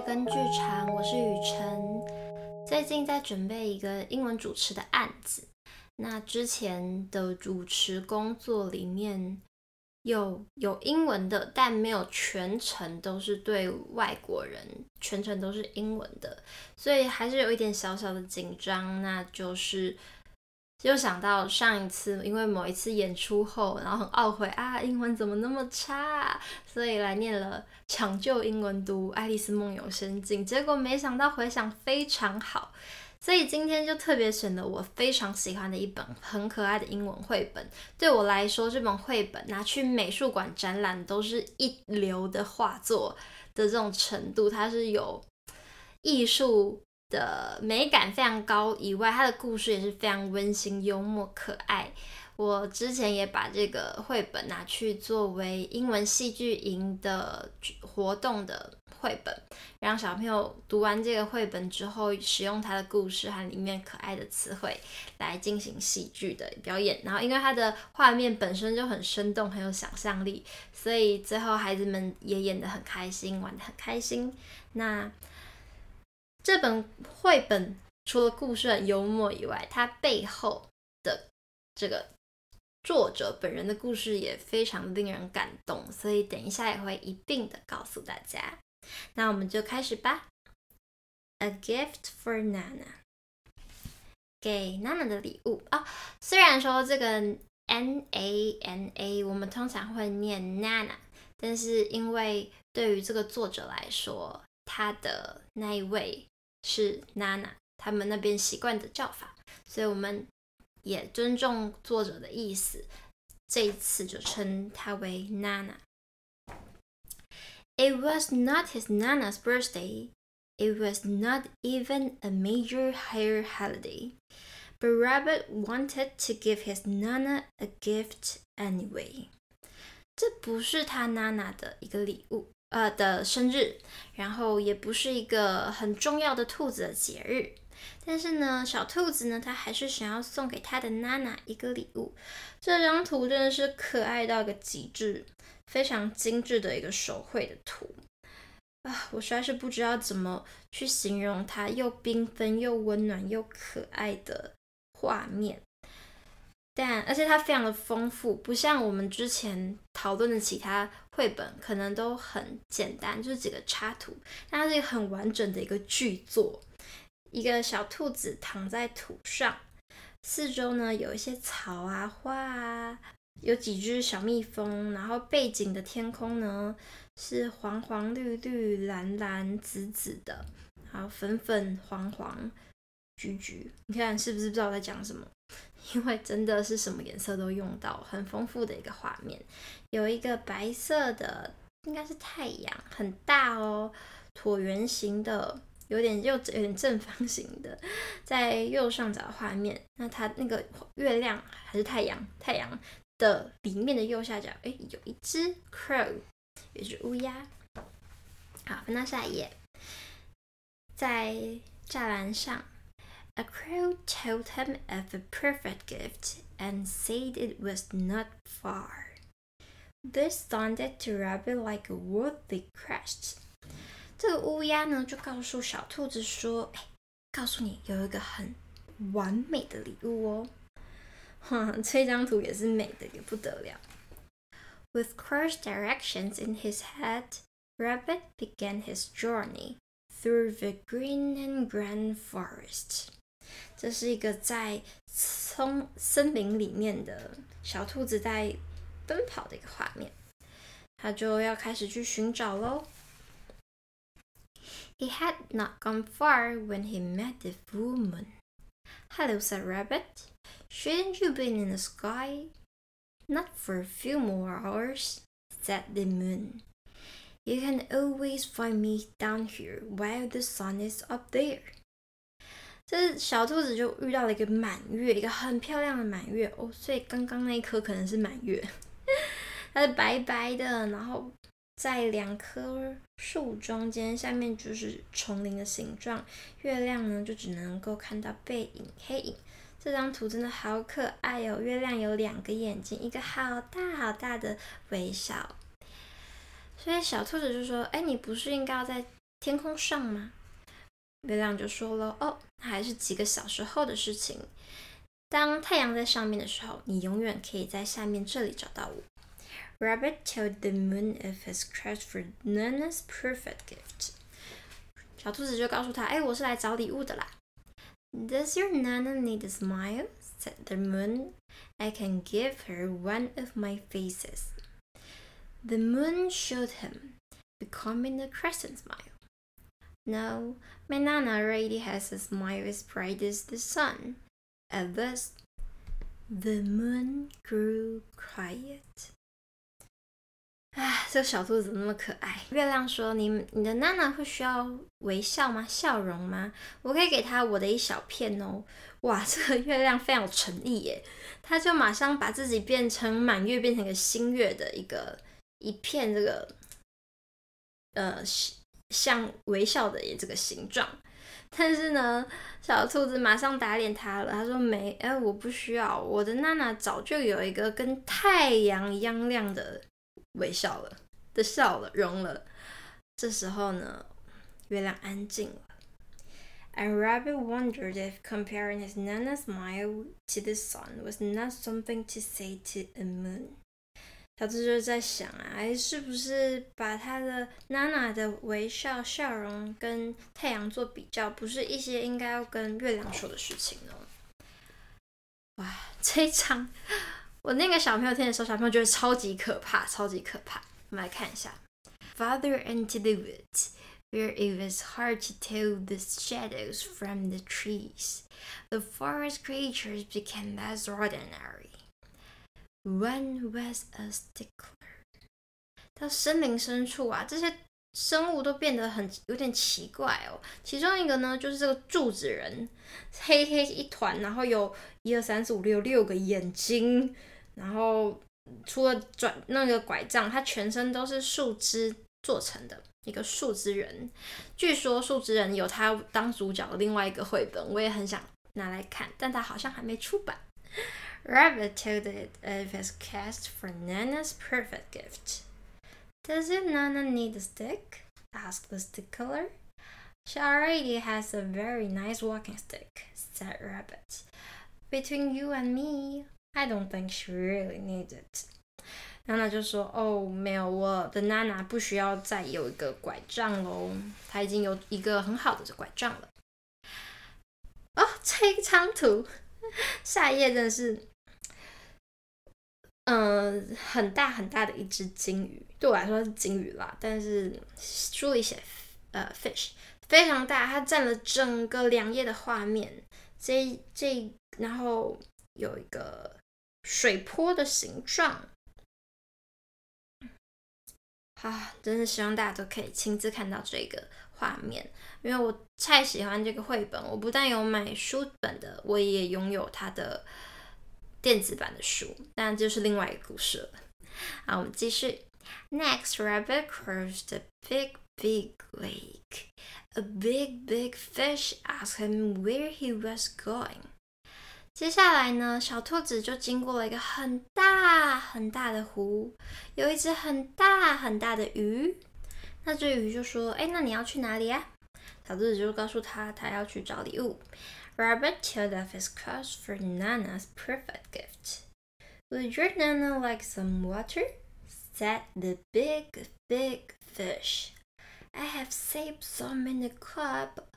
根剧场，我是雨辰。最近在准备一个英文主持的案子，那之前的主持工作里面有有英文的，但没有全程都是对外国人，全程都是英文的，所以还是有一点小小的紧张，那就是。就想到上一次，因为某一次演出后，然后很懊悔啊，英文怎么那么差，所以来念了抢救英文读《爱丽丝梦游仙境》，结果没想到回想非常好，所以今天就特别选了我非常喜欢的一本很可爱的英文绘本。对我来说，这本绘本拿去美术馆展览都是一流的画作的这种程度，它是有艺术。的美感非常高以外，它的故事也是非常温馨、幽默、可爱。我之前也把这个绘本拿去作为英文戏剧营的活动的绘本，让小朋友读完这个绘本之后，使用它的故事和里面可爱的词汇来进行戏剧的表演。然后，因为它的画面本身就很生动、很有想象力，所以最后孩子们也演得很开心，玩得很开心。那。这本绘本除了故事很幽默以外，它背后的这个作者本人的故事也非常令人感动，所以等一下也会一并的告诉大家。那我们就开始吧。A gift for Nana，给娜娜的礼物啊、虽然说这个 N A N A 我们通常会念 Nana，但是因为对于这个作者来说，他的那一位。是娜娜，他们那边习惯的叫法，所以我们也尊重作者的意思，这一次就称他为娜娜。It was not his Nana's birthday. It was not even a major higher holiday. But Rabbit wanted to give his Nana a gift anyway. 这不是他娜娜的一个礼物。呃的生日，然后也不是一个很重要的兔子的节日，但是呢，小兔子呢，它还是想要送给它的娜娜一个礼物。这张图真的是可爱到一个极致，非常精致的一个手绘的图啊！我实在是不知道怎么去形容它又缤纷又温暖又可爱的画面。但而且它非常的丰富，不像我们之前讨论的其他绘本，可能都很简单，就是几个插图。但它是一个很完整的一个剧作，一个小兔子躺在土上，四周呢有一些草啊、花啊，有几只小蜜蜂，然后背景的天空呢是黄黄绿绿、蓝蓝紫紫的，然后粉粉黄黄、橘橘，你看是不是不知道在讲什么？因为真的是什么颜色都用到，很丰富的一个画面。有一个白色的，应该是太阳，很大哦，椭圆形的，有点又有点正方形的，在右上角画面。那它那个月亮还是太阳？太阳的里面的右下角，哎，有一只 crow，有一只乌鸦。好，翻到下一页，在栅栏上。A crow told him of a perfect gift and said it was not far. This sounded to Rabbit like a word they crashed. 这个乌鸦呢，就告诉小兔子说：“哎，告诉你有一个很完美的礼物哦。”哼，这张图也是美的也不得了。With crossed directions in his head, Rabbit began his journey through the green and grand forest. 这是一个在丛森林里面的小兔子在奔跑的一个画面，它就要开始去寻找喽。He had not gone far when he met the full moon. Hello, said Rabbit. Shouldn't you be in the sky? Not for a few more hours, said the moon. You can always find me down here while the sun is up there. 这小兔子就遇到了一个满月，一个很漂亮的满月哦，所以刚刚那一颗可能是满月，它是白白的，然后在两棵树中间，下面就是丛林的形状，月亮呢就只能够看到背影、黑影。这张图真的好可爱哦，月亮有两个眼睛，一个好大好大的微笑。所以小兔子就说：“哎，你不是应该要在天空上吗？月亮就说了：“哦，还是几个小时后的事情。当太阳在上面的时候，你永远可以在下面这里找到我。” Rabbit told the moon of his quest for Nana's perfect gift. 小兔子就告诉他：“哎，我是来找礼物的啦。” Does your Nana need a smile? said the moon. I can give her one of my faces. The moon showed him, becoming a crescent smile. No, my Nana already has a smile as bright as the sun. At this, the moon grew quiet. 啊，这个小兔子怎么那么可爱？月亮说：“你你的娜娜会需要微笑吗？笑容吗？我可以给她我的一小片哦。”哇，这个月亮非常有诚意耶！他就马上把自己变成满月，变成一个新月的一个一片这个呃像微笑的这个形状。但是呢，小兔子马上打脸他了。他说：“没，哎，我不需要，我的娜娜早就有一个跟太阳一样亮的。”微笑了，的笑了，融了。这时候呢，月亮安静了。And Rabbit wondered if comparing his Nana's smile to the sun was not something to say to a moon。小智就在想啊，哎，是不是把他的娜娜的微笑笑容跟太阳做比较，不是一些应该要跟月亮说的事情呢？哇，这一场。我那个小朋友听的时候，小朋友觉得超级可怕，超级可怕。我们来看一下，Father into the woods, where it was hard to tell the shadows from the trees, the forest creatures became less ordinary. One was a stickler. 到森林深处啊，这些。生物都变得很有点奇怪哦。其中一个呢，就是这个柱子人，黑黑一团，然后有一二三四五六六个眼睛，然后除了转那个拐杖，它全身都是树枝做成的一个树枝人。据说树枝人有他当主角的另外一个绘本，我也很想拿来看，但他好像还没出版。Rabbit told it of his quest for Nana's perfect gift. Does your Nana need a stick? asked the stickler. She already has a very nice walking stick, said Rabbit. Between you and me, I don't think she really needs it. 娜娜就说：“哦，没有，我的娜娜不需要再有一个拐杖喽，她已经有一个很好的拐杖了。”哦，这一张图，下一页真的是。 嗯，很大很大的一只鲸鱼，对我来说是鲸鱼啦。但是书里写呃 fish 非常大，它占了整个两页的画面。这这然后有一个水波的形状。啊，真是希望大家都可以亲自看到这个画面，因为我太喜欢这个绘本。我不但有买书本的，我也拥有它的。电子版的书，但就是另外一个故事了。好，我们继续。Next, Rabbit crossed a big, big lake. A big, big fish asked him where he was going. 接下来呢，小兔子就经过了一个很大很大的湖，有一只很大很大的鱼。那只鱼就说：“哎，那你要去哪里啊？”小兔子就告诉他，他要去找礼物。Rabbit told of his quest for Nana's perfect gift. Would your Nana like some water? said the big, big fish. I have saved some in the cup.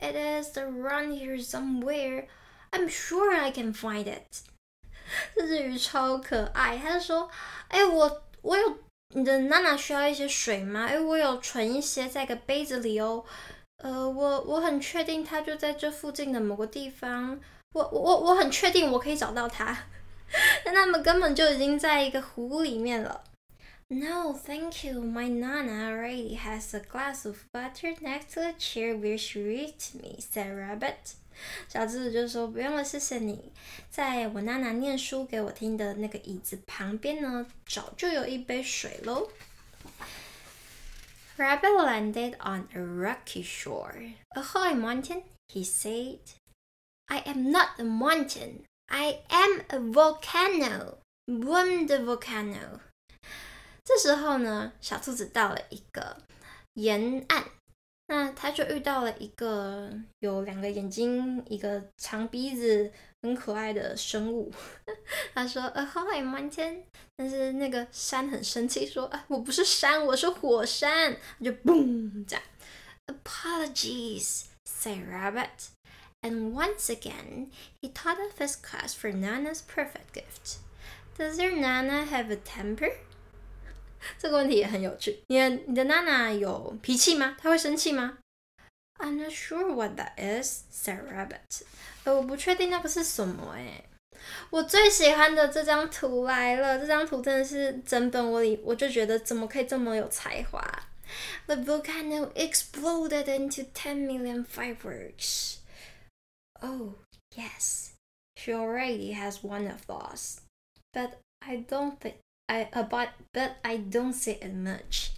It is around here somewhere. I'm sure I can find it. 这只鱼超可爱，他就说：“哎，我我有你的娜娜需要一些水吗？哎，我有存一些在个杯子里哦。” 呃，我我很确定它就在这附近的某个地方，我我我很确定我可以找到它，但他们根本就已经在一个湖里面了。No, thank you. My Nana already has a glass of water next to the chair where she reads me," said Rabbit. 小智就说：“不用了，谢谢你。在我娜娜念书给我听的那个椅子旁边呢，早就有一杯水喽。” Rabbit landed on a rocky shore. Ahoy, mountain, he said. I am not a mountain. I am a volcano. Boom the volcano. 这时候呢，小兔子到了一个沿岸。 那他就遇到了一个有两个眼睛、一个长鼻子、 很可爱的生物。他说：“Uh, Hi, mountain。”但是那个山很生气，说：“啊，我不是山，我是火山。”就嘣这样。Apologies, said Rabbit. And once again, he thought of his quest for Nana's perfect gift. Does your Nana have a temper? 这个问题也很有趣。你的你的娜娜有脾气吗？她会生气吗？I'm not sure what that is," said Rabbit. 呃，我不确定那个是什么哎。我最喜欢的这张图来了，这张图真的是整本我里，我就觉得怎么可以这么有才华？The volcano exploded into ten million fireworks. Oh, yes, she already has one of those, but I don't think. I but but I don't see it much。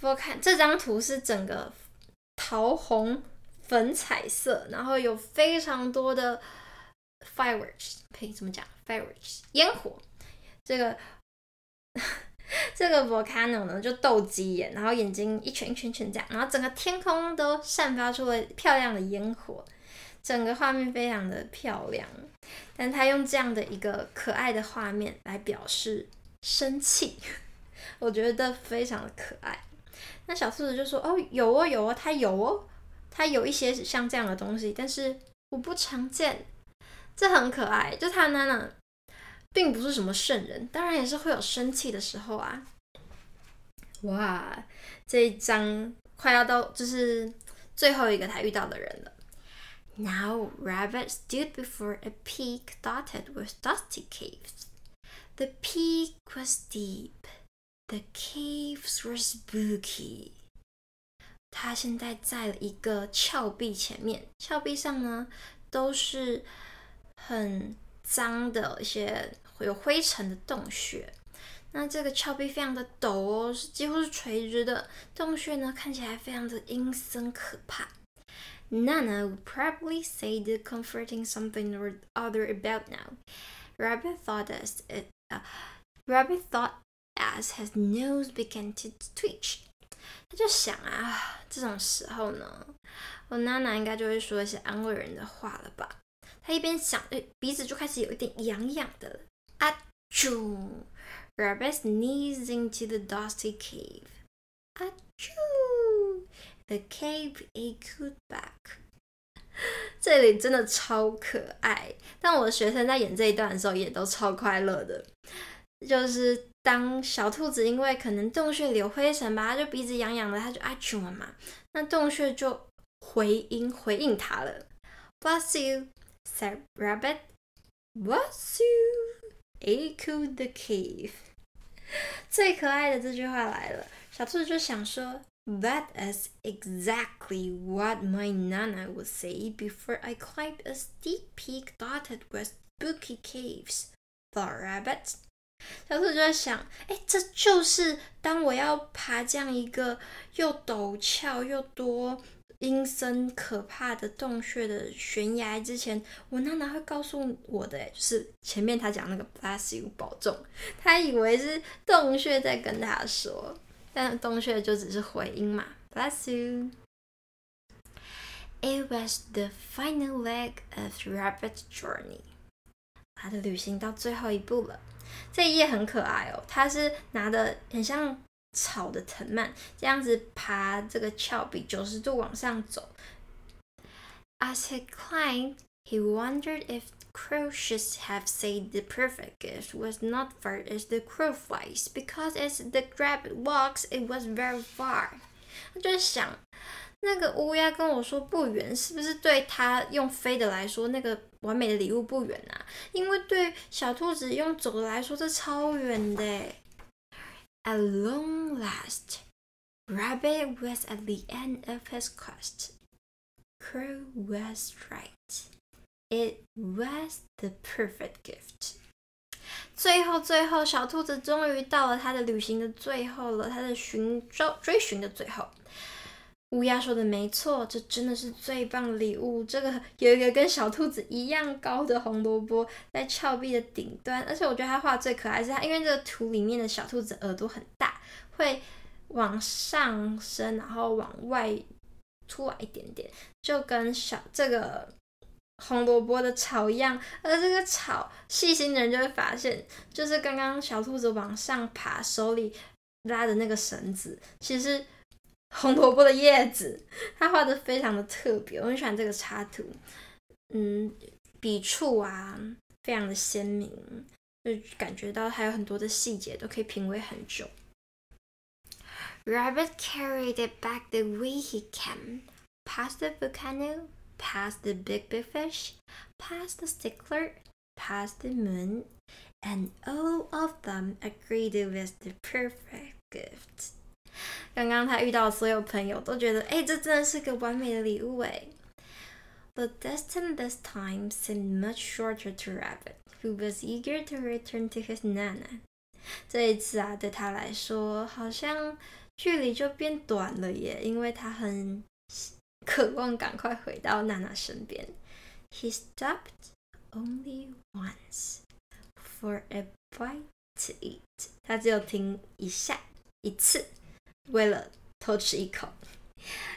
我看这张图是整个桃红 粉彩色，然后有非常多的 fireworks，可以怎么讲？fireworks 烟火。这个 这个 volcano 呢，就斗鸡眼，然后眼睛一圈一圈圈这样，然后整个天空都散发出了漂亮的烟火。整个画面非常的漂亮，但他用这样的一个可爱的画面来表示生气，我觉得非常的可爱。那小兔子就说：“哦，有哦，有哦，它有哦，它有一些像这样的东西，但是我不常见。”这很可爱，就他娜娜并不是什么圣人，当然也是会有生气的时候啊。哇，这一章快要到，就是最后一个他遇到的人了。Now Rabbit stood before a peak dotted with dusty caves. The peak was deep. The caves were spooky. 他现在在一个峭壁前面，峭壁上呢都是很脏的一些有灰尘的洞穴。那这个峭壁非常的陡哦，是几乎是垂直的。洞穴呢看起来非常的阴森可怕。Nana would probably say the comforting something or other about now. Rabbit thought as it, uh, Rabbit thought as his nose began to twitch. 他就想啊，这种时候呢，我娜娜应该就会说一些安慰人的话了吧？他一边想，诶，鼻子就开始有一点痒痒的。啊啾！Rabbit sneezed into the dusty cave. 啊啾！The cave echoed back。这里真的超可爱，但我的学生在演这一段的时候也都超快乐的。就是当小兔子因为可能洞穴里有灰尘吧，它就鼻子痒痒的，它就啊啾了嘛。那洞穴就回音回应它了。Bless you, said rabbit. Bless you, echoed the cave。最可爱的这句话来了，小兔子就想说。That is exactly what my Nana would say before I climbed a steep peak dotted with spooky caves. Thought Rabbit. 小兔就在想，哎，这就是当我要爬这样一个又陡峭又多阴森可怕的洞穴的悬崖之前，我娜娜会告诉我的，哎，就是前面他讲那个 Bless you，保重，他以为是洞穴在跟他说。但洞穴就只是回音嘛，Bless you. It was the final leg of rabbit journey. 他的旅行到最后一步了。这一页很可爱哦，他是拿的很像草的藤蔓，这样子爬这个峭壁，九十度往上走。As he climbed, he wondered if crow should have said the perfect gift was not far as the crow flies, because as the rabbit walks, it was very far. 他就想， 那个乌鸦跟我说不远，是不是对他用飞的来说，那个完美的礼物不远啊？因为对小兔子用走的来说，这超远的。At long last, Rabbit was at the end of his quest. Crow was right. It was the perfect gift. 最后，最后，小兔子终于到了它的旅行的最后了，它的寻找追寻的最后。乌鸦说的没错，这真的是最棒的礼物。这个 有一个跟小兔子一样高的红萝卜在峭壁的顶端，而且我觉得它画最可爱是它，因为这个图里面的小兔子耳朵很大，会往上升，然后往外出来一点点，就跟小这个红萝卜的草一样。而这个草，细心的人就会发现，就是刚刚小兔子往上爬，手里拉的那个绳子，其实红萝卜的叶子。他画的非常的特别，我很喜欢这个插图。嗯，笔触啊，非常的鲜明，就感觉到还有很多的细节都可以品味很久。Rabbit carried it back the way he came, past the volcano, past the big big fish, past the stickler, past the moon, and all of them agreed it was the perfect gift. 刚刚他遇到所有朋友都觉得，哎，这真的是个完美的礼物哎。The distance this time seemed much shorter to Rabbit, who was eager to return to his Nana. 这一次啊，对他来说好像。距离就变短了耶，因为他很渴望赶快回到娜娜身边。He stopped only once for a bite to eat。他只有停一下，一次，为了偷吃一口。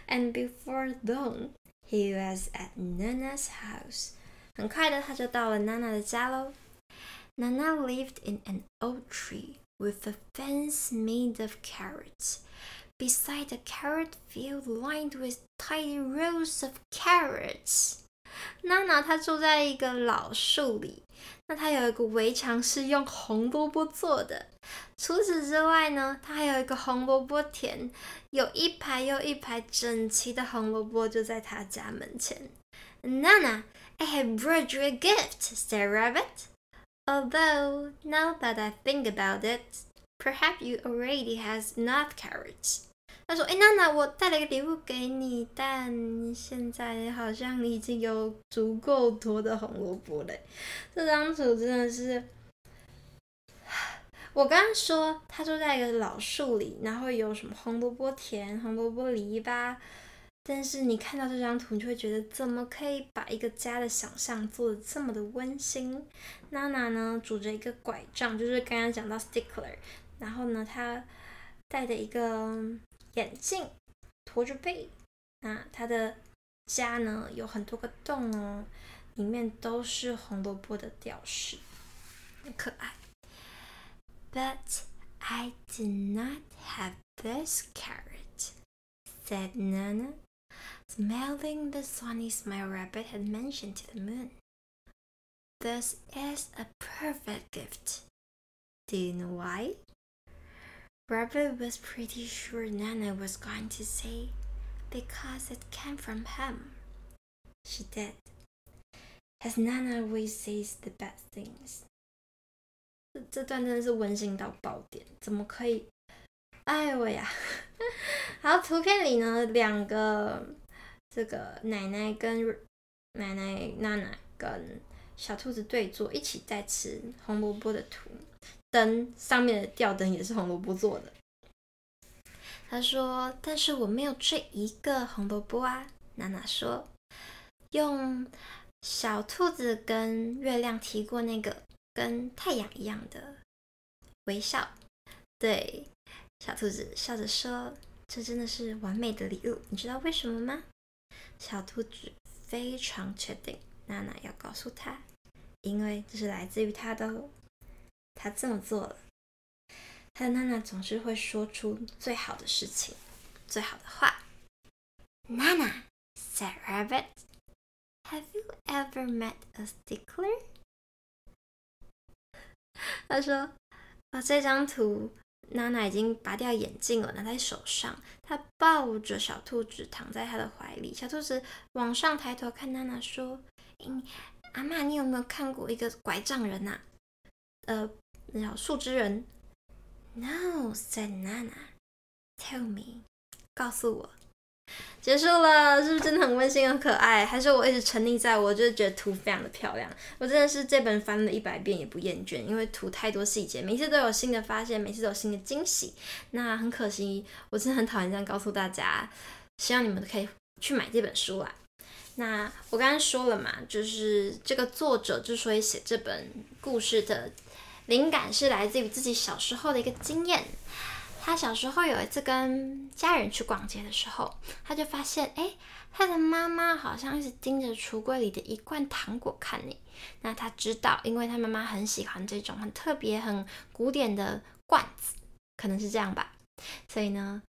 And before long, he was at Nana's house。很快的，他就到了娜娜的家喽。Nana lived in an old tree with a fence made of carrots. Beside a carrot field lined with tiny rows of carrots， 娜娜她住在一个老树里，那她有一个围墙是用红萝卜做的。除此之外呢，她还有一个红萝卜田，有一排又一排整齐的红萝卜就在她家门前。Nana, I have brought you a gift, said Rabbit. Although now that I think about it, perhaps you already has enough carrots. 他说：“哎，娜娜，我带了一个礼物给你，但现在好像你已经有足够多的红萝卜了。这张图真的是……我刚刚说他住在一个老树里，然后有什么红萝卜田、红萝卜篱笆，但是你看到这张图，你就会觉得怎么可以把一个家的想象做得这么的温馨？娜娜呢，拄着一个拐杖，就是刚刚讲到 stickler，然后呢，她带着一个。”眼镜，驼着背，那他的家呢，有很多个洞哦，里面都是红萝卜的吊饰，很可爱。But I do not have this carrot, said Nana, smiling the sunny smile Rabbit had mentioned to the moon. This is a perfect gift. Do you know why? Rabbit was pretty sure Nana was going to say, because it came from him. She did. As Nana always says the best things. 这这段真的是温馨到爆点，怎么可以？哎呦呀！好，图片里呢，两个这个奶奶跟奶奶娜娜跟小兔子对坐，一起在吃红萝卜的图。 灯上面的吊灯也是红萝卜做的。他说：“但是我没有这一个红萝卜啊。”娜娜说：“用小兔子跟月亮提过那个跟太阳一样的微笑。”对，小兔子笑着说：“这真的是完美的礼物。你知道为什么吗？”小兔子非常确定，娜娜要告诉他，因为这是来自于他的。他这么做了，他的娜娜总是会说出最好的事情，最好的话。Nana said, "Rabbit, have you ever met a stickler?" 他说：“啊、哦，这张图，娜娜已经拔掉眼镜了，拿在手上。她抱着小兔子躺在她的怀里。小兔子往上抬头看娜娜，说：‘嗯，阿嬷，你有没有看过一个拐杖人呐、啊？’呃。”那叫树枝人。No, said Nana. Tell me，告诉我。结束了，是不是真的很温馨、很可爱？还是我一直沉溺在我就是觉得图非常的漂亮？我真的是这本翻了一百遍也不厌倦，因为图太多细节，每次都有新的发现，每次都有新的惊喜。那很可惜，我真的很讨厌这样告诉大家。希望你们可以去买这本书啦。那我刚刚说了嘛，就是这个作者之所以写这本故事的。灵感是来自于自己小时候的一个经验，他小时候有一次跟家人去逛街的时候，他就发现，哎，他的妈妈好像一直盯着橱柜里的一罐糖果看你。那他知道，因为他妈妈很喜欢这种很特别、很古典的罐子，可能是这样吧。所以呢，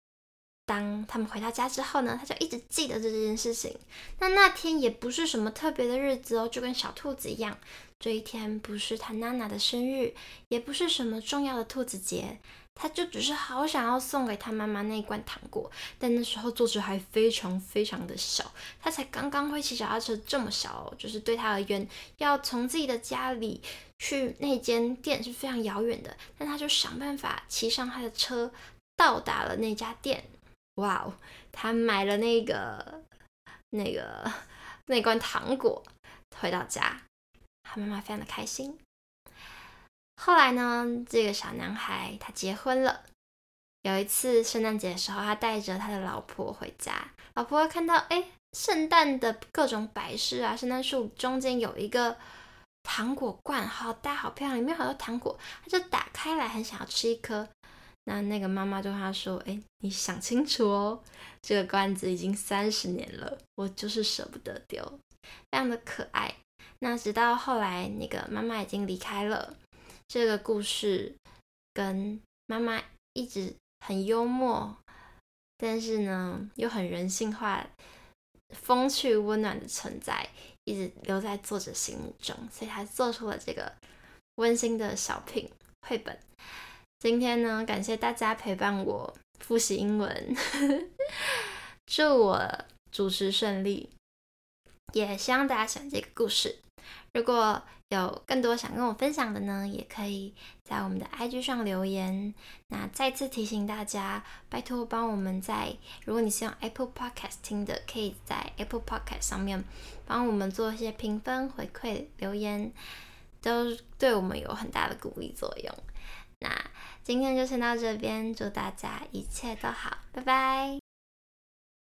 当他们回到家之后呢，他就一直记得这件事情。那那天也不是什么特别的日子哦，就跟小兔子一样，这一天不是他娜娜的生日，也不是什么重要的兔子节，他就只是好想要送给他妈妈那一罐糖果。但那时候作者还非常非常的小，他才刚刚会骑脚踏车，这么小哦，就是对他而言，要从自己的家里去那间店是非常遥远的。但他就想办法骑上他的车，到达了那家店。哇哦！他买了那个、那个、那罐糖果，回到家，他妈妈非常的开心。后来呢，这个小男孩他结婚了。有一次圣诞节的时候，他带着他的老婆回家，老婆看到哎，圣诞的各种摆饰啊，圣诞树中间有一个糖果罐，好大好漂亮，里面好多糖果，他就打开来，很想要吃一颗。那那个妈妈对他说：“哎，你想清楚哦，这个罐子已经三十年了，我就是舍不得丢，非常的可爱。”那直到后来，那个妈妈已经离开了，这个故事跟妈妈一直很幽默，但是呢又很人性化、风趣温暖的存在，一直留在作者心目中，所以他做出了这个温馨的小品绘本。今天呢，感谢大家陪伴我复习英文，祝我主持顺利，也希望大家喜欢这个故事。如果有更多想跟我分享的呢，也可以在我们的 IG 上留言。那再次提醒大家，拜托帮我们在，如果你是用 Apple Podcast 听的，可以在 Apple Podcast 上面帮我们做一些评分、回馈、留言，都对我们有很大的鼓励作用。那今天就先到这边，祝大家一切都好，拜拜。